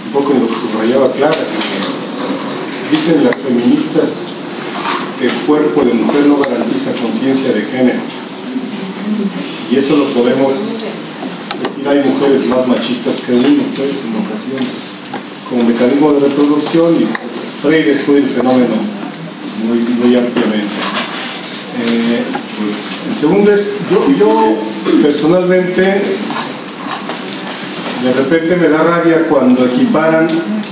un poco en lo que subrayaba Clara, que dicen las feministas que el cuerpo de mujer no garantiza conciencia de género. Y eso lo podemos hay mujeres más machistas que pues, en ocasiones, como mecanismo de reproducción, y Freire estudia el fenómeno muy, muy ampliamente. Eh, el segundo es, yo, yo personalmente, de repente me da rabia cuando equiparan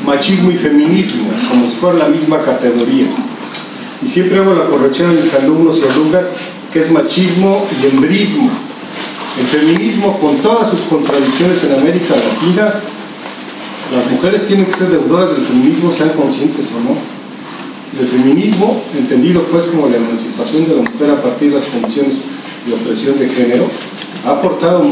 machismo y feminismo, como si fuera la misma categoría. Y siempre hago la corrección a mis alumnos y alumnas que es machismo y embrismo. El feminismo, con todas sus contradicciones en América Latina, las mujeres tienen que ser deudoras del feminismo, sean conscientes o no. El feminismo, entendido pues como la emancipación de la mujer a partir de las condiciones de opresión de género, ha aportado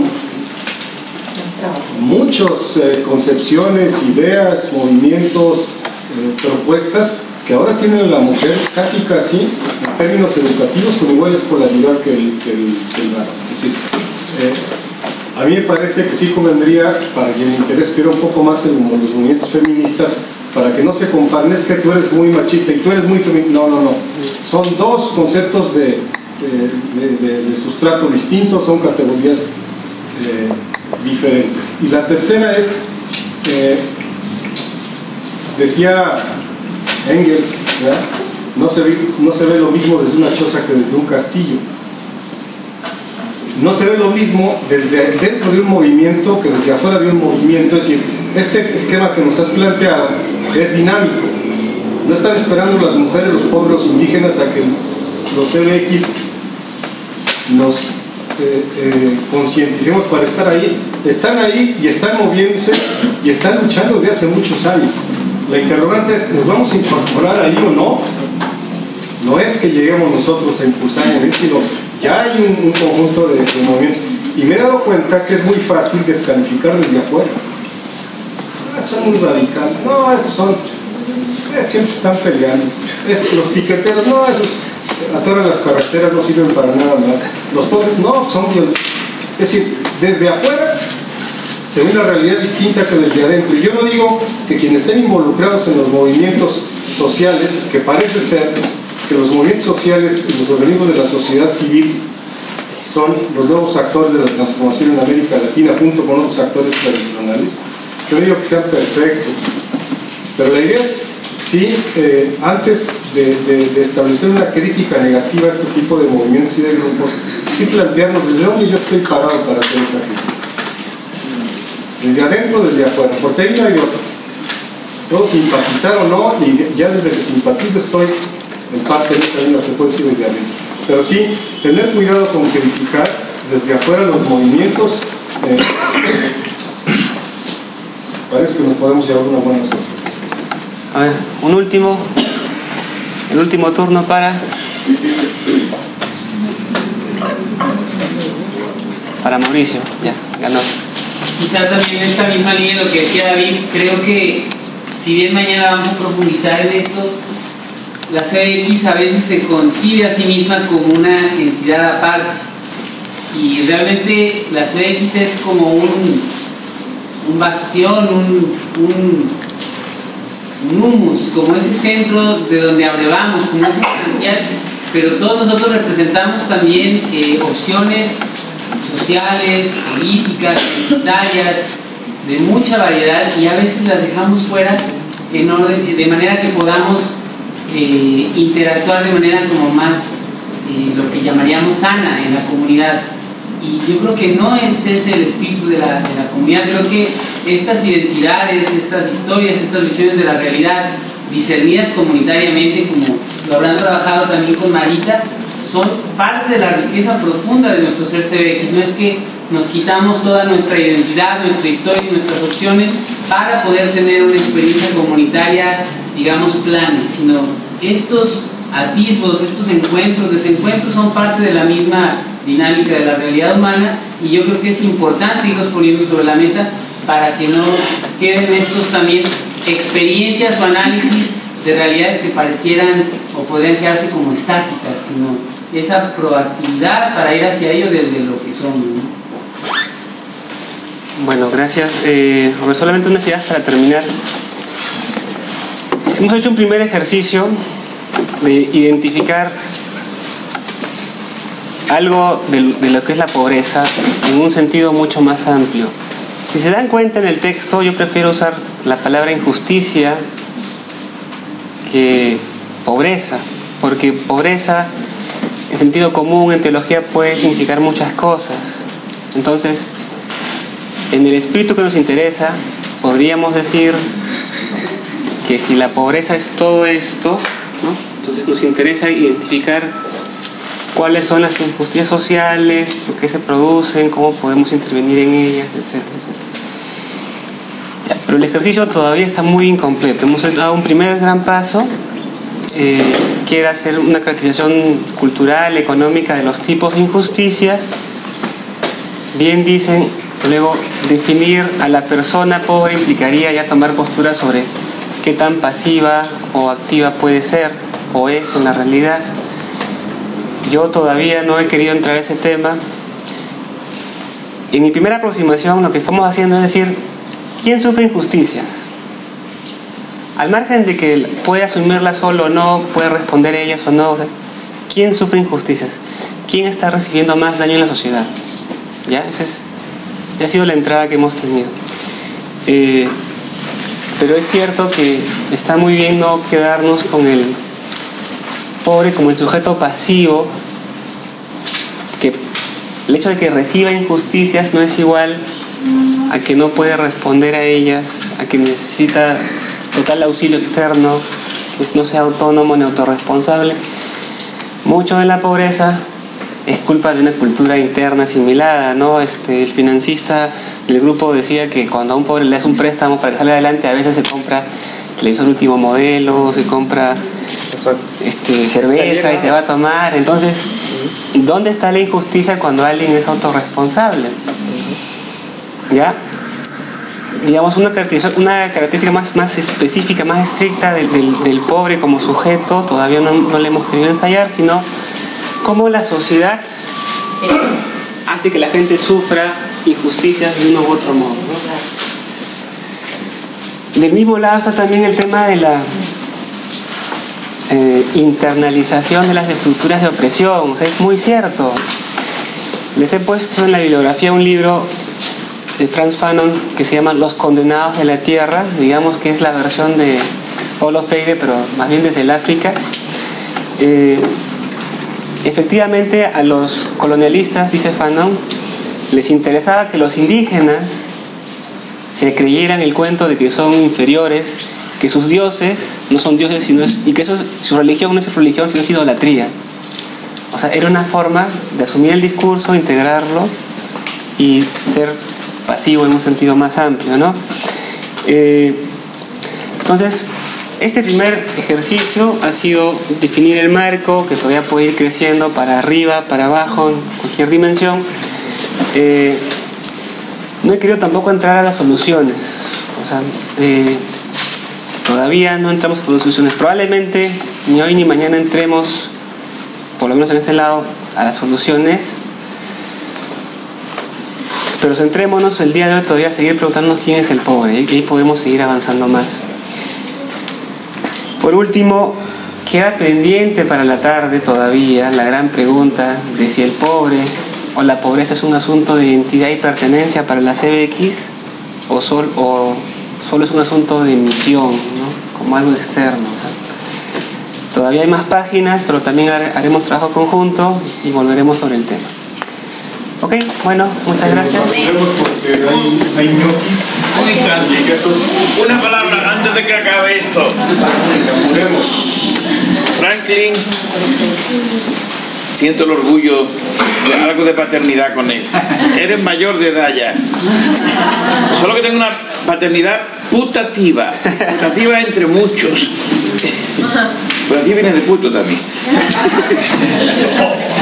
muchas eh, concepciones, ideas, movimientos, eh, propuestas que ahora tienen la mujer casi casi en términos educativos con igual escolaridad que el, que el, varón. Es decir, eh, a mí me parece que sí convendría, para quien le interese un poco más en los movimientos feministas, para que no se comparen, es que tú eres muy machista y tú eres muy feminista. No, no, no. Son dos conceptos de, de, sustrato distintos, son categorías eh, diferentes. Y la tercera es, eh, decía Engels, no se, ve, no se ve lo mismo desde una choza que desde un castillo. No se ve lo mismo desde dentro de un movimiento que desde afuera de un movimiento. Es decir, este esquema que nos has planteado es dinámico. No están esperando las mujeres, los pueblos indígenas a que los CBX nos eh, eh, concienticemos para estar ahí. Están ahí y están moviéndose y están luchando desde hace muchos años. La interrogante es, ¿nos vamos a incorporar ahí o no? No es que lleguemos nosotros a impulsar sino ya hay un, conjunto de, movimientos. Y me he dado cuenta que es muy fácil descalificar desde afuera. Ah, son muy radicales. No, estos son... Eh, siempre están peleando. los piqueteros, no, esos atoran las carreteras, no sirven para nada más. Los pobres, no, son violentos. Es decir, desde afuera se ve una realidad distinta que desde adentro. Y yo no digo que quienes estén involucrados en los movimientos sociales, que parece ser que los movimientos sociales y los organismos de la sociedad civil son los nuevos actores de la transformación en América Latina junto con otros actores tradicionales. Yo digo que sean perfectos, pero la idea es, sí, eh, antes de, establecer una crítica negativa a este tipo de movimientos y de grupos, sí plantearnos desde dónde yo estoy parado para hacer esa crítica desde adentro desde afuera, porque hay una y otra. Puedo simpatizar o no, y ya desde que simpatizo estoy en parte de línea, se puede decir desde adentro. Pero sí, tener cuidado con criticar desde afuera los movimientos. Eh, parece que nos podemos llevar una buena sorpresa. A ver, un último, el último turno para para Mauricio, ya, ganó quizá también en esta misma línea lo que decía David, creo que si bien mañana vamos a profundizar en esto, la CX a veces se concibe a sí misma como una entidad aparte. Y realmente la CX es como un, un bastión, un, un, humus, como ese centro de donde abrevamos, como ese pero todos nosotros representamos también eh, opciones sociales, políticas, identitarias, de mucha variedad y a veces las dejamos fuera en orden, de manera que podamos eh, interactuar de manera como más eh, lo que llamaríamos sana en la comunidad. Y yo creo que no ese es el espíritu de la, de la comunidad, creo que estas identidades, estas historias, estas visiones de la realidad, discernidas comunitariamente, como lo habrán trabajado también con Marita, son parte de la riqueza profunda de nuestro ser CBX. No es que nos quitamos toda nuestra identidad, nuestra historia y nuestras opciones para poder tener una experiencia comunitaria, digamos, plana, sino estos atisbos, estos encuentros, desencuentros son parte de la misma dinámica de la realidad humana y yo creo que es importante irlos poniendo sobre la mesa para que no queden estos también experiencias o análisis de realidades que parecieran o podrían quedarse como estáticas, sino esa proactividad para ir hacia ellos desde lo que son. Bueno, gracias. Eh, solamente unas ideas para terminar. Hemos hecho un primer ejercicio de identificar algo de, lo que es la pobreza en un sentido mucho más amplio. Si se dan cuenta en el texto, yo prefiero usar la palabra injusticia que pobreza, porque pobreza en sentido común, en teología, puede significar muchas cosas. Entonces, en el espíritu que nos interesa, podríamos decir que si la pobreza es todo esto, nos interesa identificar cuáles son las injusticias sociales, por qué se producen, cómo podemos intervenir en ellas, etc. pero el ejercicio todavía está muy incompleto. Hemos dado un primer gran paso, eh, que era hacer una caracterización cultural, económica de los tipos de injusticias. Bien dicen, luego definir a la persona pobre implicaría ya tomar postura sobre qué tan pasiva o activa puede ser o es en la realidad. Yo todavía no he querido entrar a ese tema. En mi primera aproximación lo que estamos haciendo es decir, ¿quién sufre injusticias? Al margen de que puede asumirlas solo o no, puede responder ellas o no, ¿quién sufre injusticias? ¿Quién está recibiendo más daño en la sociedad? ¿Ya? Esa, es, ha sido la entrada que hemos tenido. Eh, pero es cierto que está muy bien no quedarnos con el pobre como el sujeto pasivo, que el hecho de que reciba injusticias no es igual a que no puede responder a ellas, a que necesita total auxilio externo, que no sea autónomo ni autorresponsable. Mucho de la pobreza es culpa de una cultura interna asimilada, ¿no? Este, el financista del grupo decía que cuando a un pobre le das un préstamo para que adelante, a veces se compra televisor último modelo, se compra este, cerveza y se va a tomar. Entonces, ¿dónde está la injusticia cuando alguien es autorresponsable? ¿Ya? digamos, una característica, una característica más, más específica, más estricta del, pobre como sujeto, todavía no, no, le hemos querido ensayar, sino cómo la sociedad hace que la gente sufra injusticias de uno u otro modo. Del mismo lado está también el tema de la eh, internalización de las estructuras de opresión. O sea, es muy cierto. Les he puesto en la bibliografía un libro de Franz Fanon que se llama Los Condenados de la Tierra, digamos que es la versión de Paulo Freire, pero más bien desde el África. Eh, efectivamente a los colonialistas, dice Fanon, les interesaba que los indígenas se creyeran el cuento de que son inferiores, que sus dioses no son dioses, sino y que su religión no es religión, sino es idolatría. O sea, era una forma de asumir el discurso, integrarlo y ser pasivo en un sentido más amplio, ¿no? Eh, entonces, este primer ejercicio ha sido definir el marco, que todavía puede ir creciendo para arriba, para abajo, en cualquier dimensión. Eh, no he querido tampoco entrar a las soluciones. O sea, eh, todavía no entramos a soluciones. Probablemente ni hoy ni mañana entremos, por lo menos en este lado, a las soluciones. Pero centrémonos el día de hoy todavía a seguir preguntándonos quién es el pobre y ahí podemos seguir avanzando más. Por último, queda pendiente para la tarde todavía la gran pregunta de si el pobre o la pobreza es un asunto de identidad y pertenencia para la CBX o, o solo es un asunto de misión, como algo externo. Todavía hay más páginas, pero también haremos trabajo conjunto y volveremos sobre el tema. Ok, bueno, muchas gracias. porque hay, hay ñoquis. Una palabra antes de que acabe esto. Franklin, siento el orgullo de algo de paternidad con él. Eres mayor de edad ya. Solo que tengo una paternidad putativa. Putativa entre muchos. Pero aquí viene de puto también.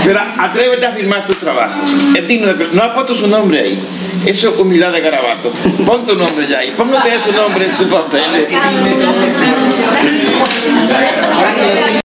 Pero atrévete a firmar tus trabajos. Es digno de... No ha puesto su nombre ahí. Eso es humildad de garabato. Pon tu nombre ya ahí. Póngate tu nombre en su papel.